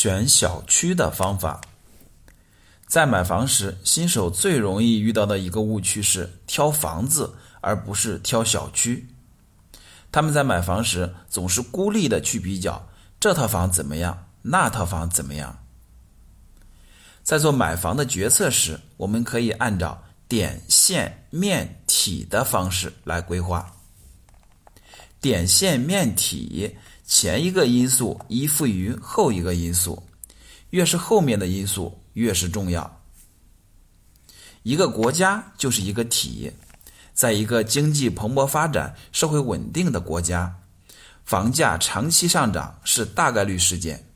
选小区的方法，在买房时，新手最容易遇到的一个误区是挑房子，而不是挑小区。他们在买房时总是孤立的去比较这套房怎么样，那套房怎么样。在做买房的决策时，我们可以按照点、线、面、体的方式来规划。点、线、面、体。前一个因素依附于后一个因素，越是后面的因素越是重要。一个国家就是一个体，在一个经济蓬勃发展、社会稳定的国家，房价长期上涨是大概率事件。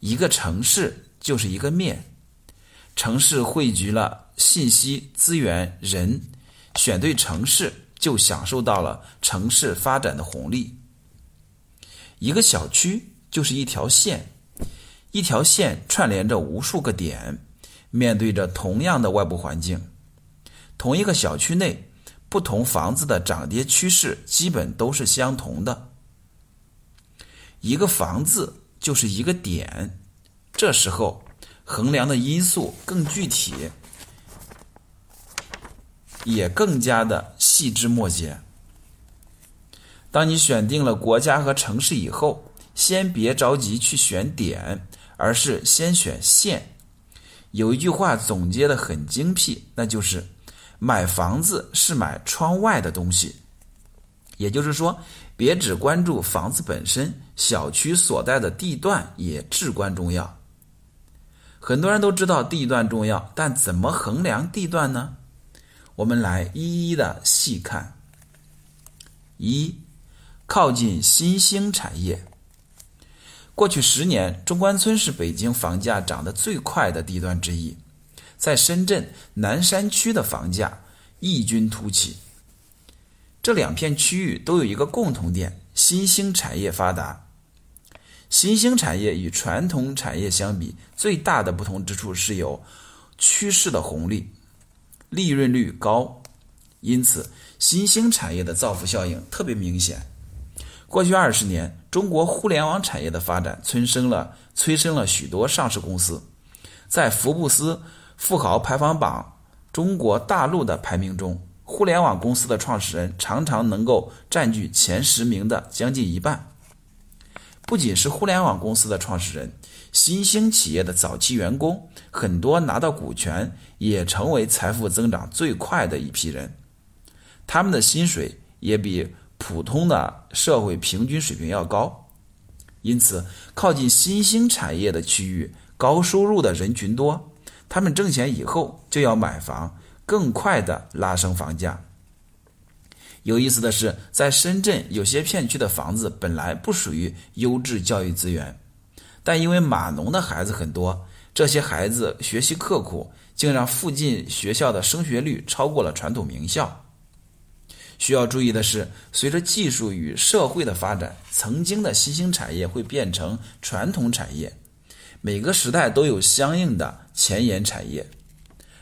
一个城市就是一个面，城市汇聚了信息、资源、人，选对城市就享受到了城市发展的红利。一个小区就是一条线，一条线串联着无数个点，面对着同样的外部环境。同一个小区内，不同房子的涨跌趋势基本都是相同的。一个房子就是一个点，这时候衡量的因素更具体，也更加的细枝末节。当你选定了国家和城市以后，先别着急去选点，而是先选线。有一句话总结的很精辟，那就是“买房子是买窗外的东西”。也就是说，别只关注房子本身，小区所在的地段也至关重要。很多人都知道地段重要，但怎么衡量地段呢？我们来一一的细看。一靠近新兴产业。过去十年，中关村是北京房价涨得最快的地段之一。在深圳南山区的房价异军突起。这两片区域都有一个共同点：新兴产业发达。新兴产业与传统产业相比，最大的不同之处是有趋势的红利，利润率高，因此新兴产业的造福效应特别明显。过去二十年，中国互联网产业的发展催生了催生了许多上市公司。在福布斯富豪排行榜中国大陆的排名中，互联网公司的创始人常常能够占据前十名的将近一半。不仅是互联网公司的创始人，新兴企业的早期员工，很多拿到股权也成为财富增长最快的一批人。他们的薪水也比。普通的社会平均水平要高，因此靠近新兴产业的区域，高收入的人群多，他们挣钱以后就要买房，更快的拉升房价。有意思的是，在深圳有些片区的房子本来不属于优质教育资源，但因为码农的孩子很多，这些孩子学习刻苦，竟让附近学校的升学率超过了传统名校。需要注意的是，随着技术与社会的发展，曾经的新兴产业会变成传统产业。每个时代都有相应的前沿产业，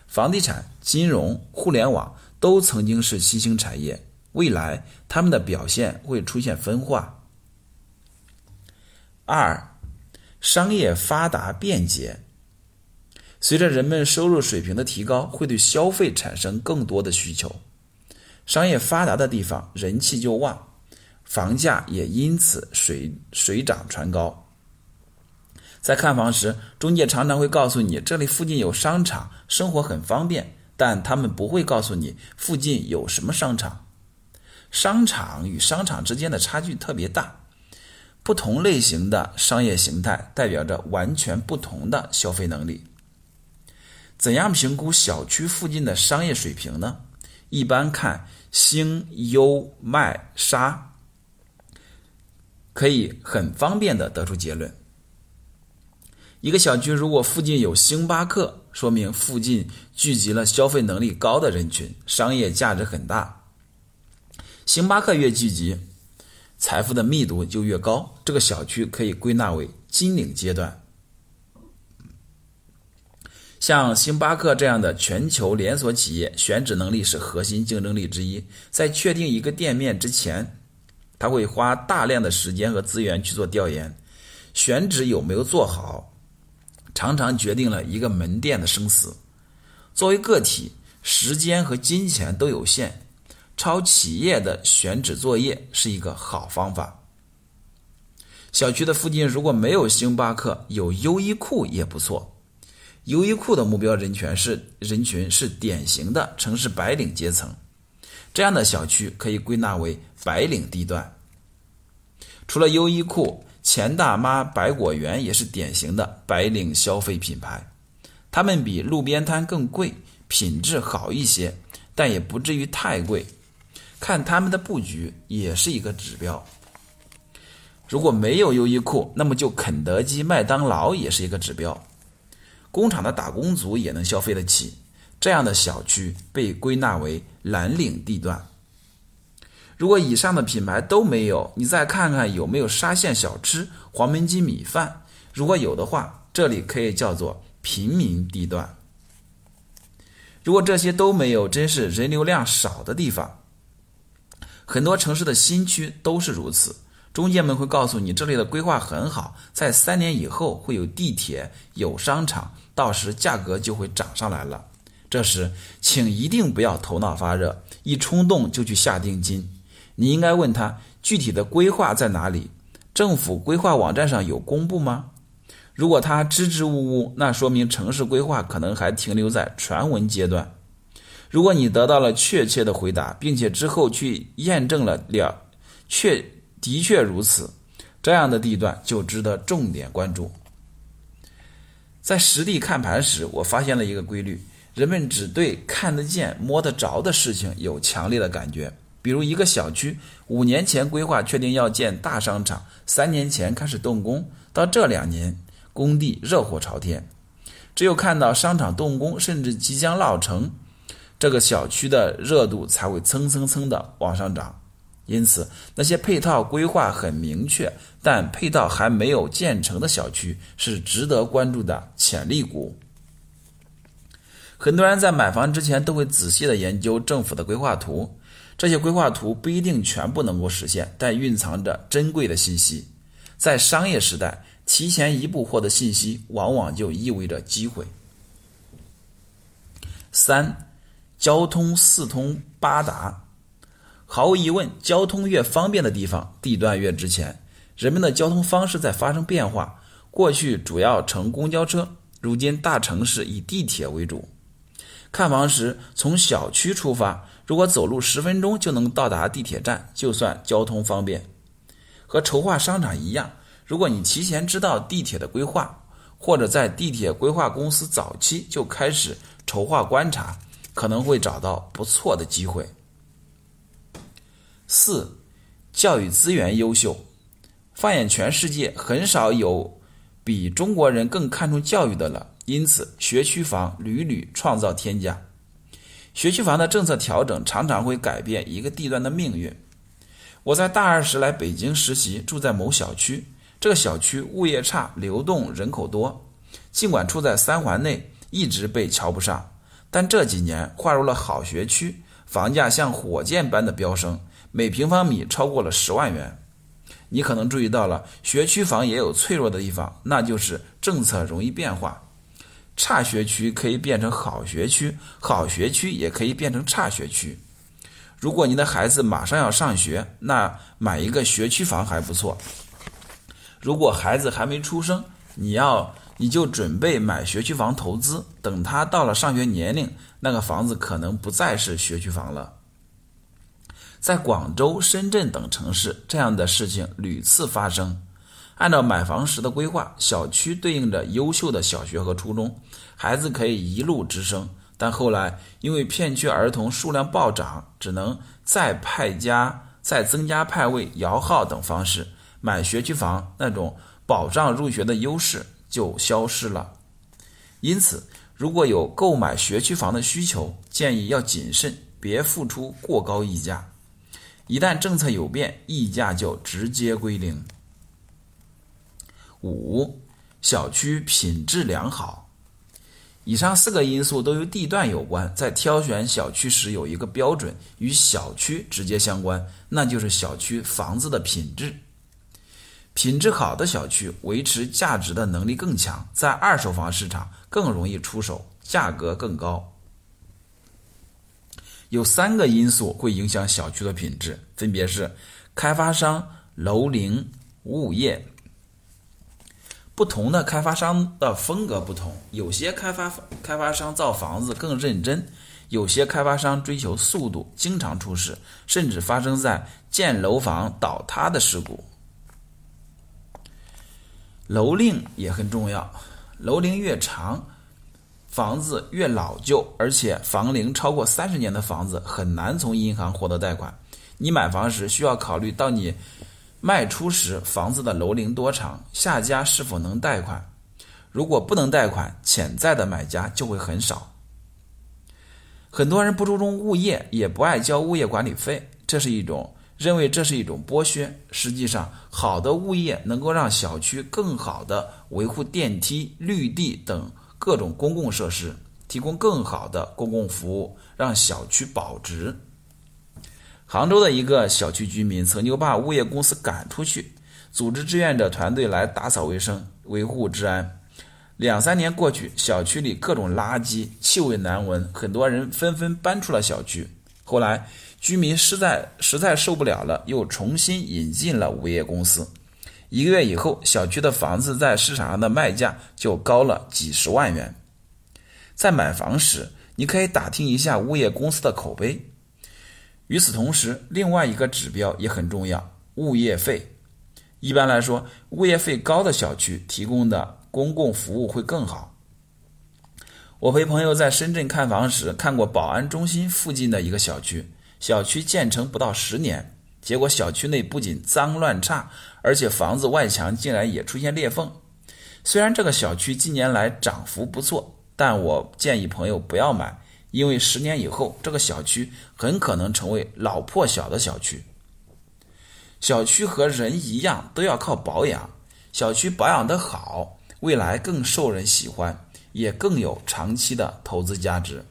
房地产、金融、互联网都曾经是新兴产业，未来他们的表现会出现分化。二，商业发达便捷，随着人们收入水平的提高，会对消费产生更多的需求。商业发达的地方，人气就旺，房价也因此水水涨船高。在看房时，中介常常会告诉你这里附近有商场，生活很方便，但他们不会告诉你附近有什么商场。商场与商场之间的差距特别大，不同类型的商业形态代表着完全不同的消费能力。怎样评估小区附近的商业水平呢？一般看星、优、卖、沙，可以很方便的得出结论。一个小区如果附近有星巴克，说明附近聚集了消费能力高的人群，商业价值很大。星巴克越聚集，财富的密度就越高，这个小区可以归纳为金领阶段。像星巴克这样的全球连锁企业，选址能力是核心竞争力之一。在确定一个店面之前，他会花大量的时间和资源去做调研，选址有没有做好，常常决定了一个门店的生死。作为个体，时间和金钱都有限，抄企业的选址作业是一个好方法。小区的附近如果没有星巴克，有优衣库也不错。优衣库的目标人群是人群是典型的城市白领阶层，这样的小区可以归纳为白领地段。除了优衣库，钱大妈、百果园也是典型的白领消费品牌。他们比路边摊更贵，品质好一些，但也不至于太贵。看他们的布局也是一个指标。如果没有优衣库，那么就肯德基、麦当劳也是一个指标。工厂的打工族也能消费得起，这样的小区被归纳为蓝领地段。如果以上的品牌都没有，你再看看有没有沙县小吃、黄焖鸡米饭。如果有的话，这里可以叫做平民地段。如果这些都没有，真是人流量少的地方。很多城市的新区都是如此。中介们会告诉你，这里的规划很好，在三年以后会有地铁、有商场，到时价格就会涨上来了。这时，请一定不要头脑发热，一冲动就去下定金。你应该问他具体的规划在哪里，政府规划网站上有公布吗？如果他支支吾吾，那说明城市规划可能还停留在传闻阶段。如果你得到了确切的回答，并且之后去验证了了，确。的确如此，这样的地段就值得重点关注。在实地看盘时，我发现了一个规律：人们只对看得见、摸得着的事情有强烈的感觉。比如，一个小区五年前规划确定要建大商场，三年前开始动工，到这两年工地热火朝天。只有看到商场动工，甚至即将落成，这个小区的热度才会蹭蹭蹭的往上涨。因此，那些配套规划很明确，但配套还没有建成的小区是值得关注的潜力股。很多人在买房之前都会仔细的研究政府的规划图，这些规划图不一定全部能够实现，但蕴藏着珍贵的信息。在商业时代，提前一步获得信息，往往就意味着机会。三，交通四通八达。毫无疑问，交通越方便的地方，地段越值钱。人们的交通方式在发生变化，过去主要乘公交车，如今大城市以地铁为主。看房时从小区出发，如果走路十分钟就能到达地铁站，就算交通方便。和筹划商场一样，如果你提前知道地铁的规划，或者在地铁规划公司早期就开始筹划观察，可能会找到不错的机会。四，教育资源优秀。放眼全世界，很少有比中国人更看重教育的了。因此，学区房屡屡创造天价。学区房的政策调整常常会改变一个地段的命运。我在大二时来北京实习，住在某小区。这个小区物业差，流动人口多。尽管处在三环内，一直被瞧不上，但这几年划入了好学区，房价像火箭般的飙升。每平方米超过了十万元，你可能注意到了，学区房也有脆弱的地方，那就是政策容易变化，差学区可以变成好学区，好学区也可以变成差学区。如果你的孩子马上要上学，那买一个学区房还不错；如果孩子还没出生，你要你就准备买学区房投资，等他到了上学年龄，那个房子可能不再是学区房了。在广州、深圳等城市，这样的事情屡次发生。按照买房时的规划，小区对应着优秀的小学和初中，孩子可以一路直升。但后来因为片区儿童数量暴涨，只能再派加、再增加派位、摇号等方式买学区房，那种保障入学的优势就消失了。因此，如果有购买学区房的需求，建议要谨慎，别付出过高溢价。一旦政策有变，溢价就直接归零。五、小区品质良好。以上四个因素都与地段有关，在挑选小区时有一个标准与小区直接相关，那就是小区房子的品质。品质好的小区维持价值的能力更强，在二手房市场更容易出手，价格更高。有三个因素会影响小区的品质，分别是开发商、楼龄、物业。不同的开发商的风格不同，有些开发开发商造房子更认真，有些开发商追求速度，经常出事，甚至发生在建楼房倒塌的事故。楼龄也很重要，楼龄越长。房子越老旧，而且房龄超过三十年的房子很难从银行获得贷款。你买房时需要考虑到你卖出时房子的楼龄多长，下家是否能贷款。如果不能贷款，潜在的买家就会很少。很多人不注重物业，也不爱交物业管理费，这是一种认为这是一种剥削。实际上，好的物业能够让小区更好的维护电梯、绿地等。各种公共设施，提供更好的公共服务，让小区保值。杭州的一个小区居民曾经把物业公司赶出去，组织志愿者团队来打扫卫生、维护治安。两三年过去，小区里各种垃圾，气味难闻，很多人纷纷搬出了小区。后来，居民实在实在受不了了，又重新引进了物业公司。一个月以后，小区的房子在市场上的卖价就高了几十万元。在买房时，你可以打听一下物业公司的口碑。与此同时，另外一个指标也很重要：物业费。一般来说，物业费高的小区提供的公共服务会更好。我陪朋友在深圳看房时，看过宝安中心附近的一个小区，小区建成不到十年。结果小区内不仅脏乱差，而且房子外墙竟然也出现裂缝。虽然这个小区近年来涨幅不错，但我建议朋友不要买，因为十年以后这个小区很可能成为老破小的小区。小区和人一样都要靠保养，小区保养得好，未来更受人喜欢，也更有长期的投资价值。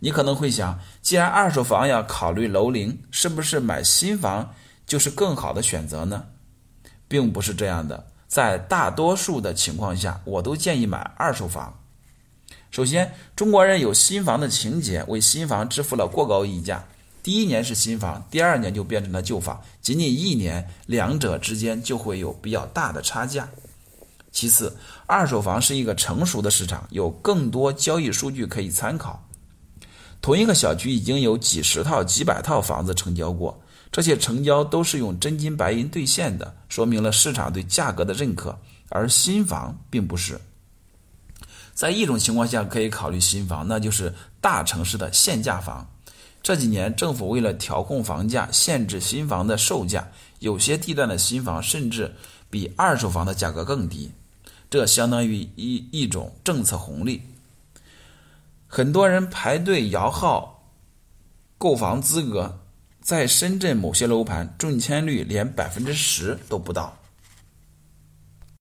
你可能会想，既然二手房要考虑楼龄，是不是买新房就是更好的选择呢？并不是这样的，在大多数的情况下，我都建议买二手房。首先，中国人有新房的情节，为新房支付了过高溢价。第一年是新房，第二年就变成了旧房，仅仅一年，两者之间就会有比较大的差价。其次，二手房是一个成熟的市场，有更多交易数据可以参考。同一个小区已经有几十套、几百套房子成交过，这些成交都是用真金白银兑现的，说明了市场对价格的认可。而新房并不是。在一种情况下可以考虑新房，那就是大城市的限价房。这几年政府为了调控房价，限制新房的售价，有些地段的新房甚至比二手房的价格更低，这相当于一一种政策红利。很多人排队摇号购房资格，在深圳某些楼盘中签率连百分之十都不到。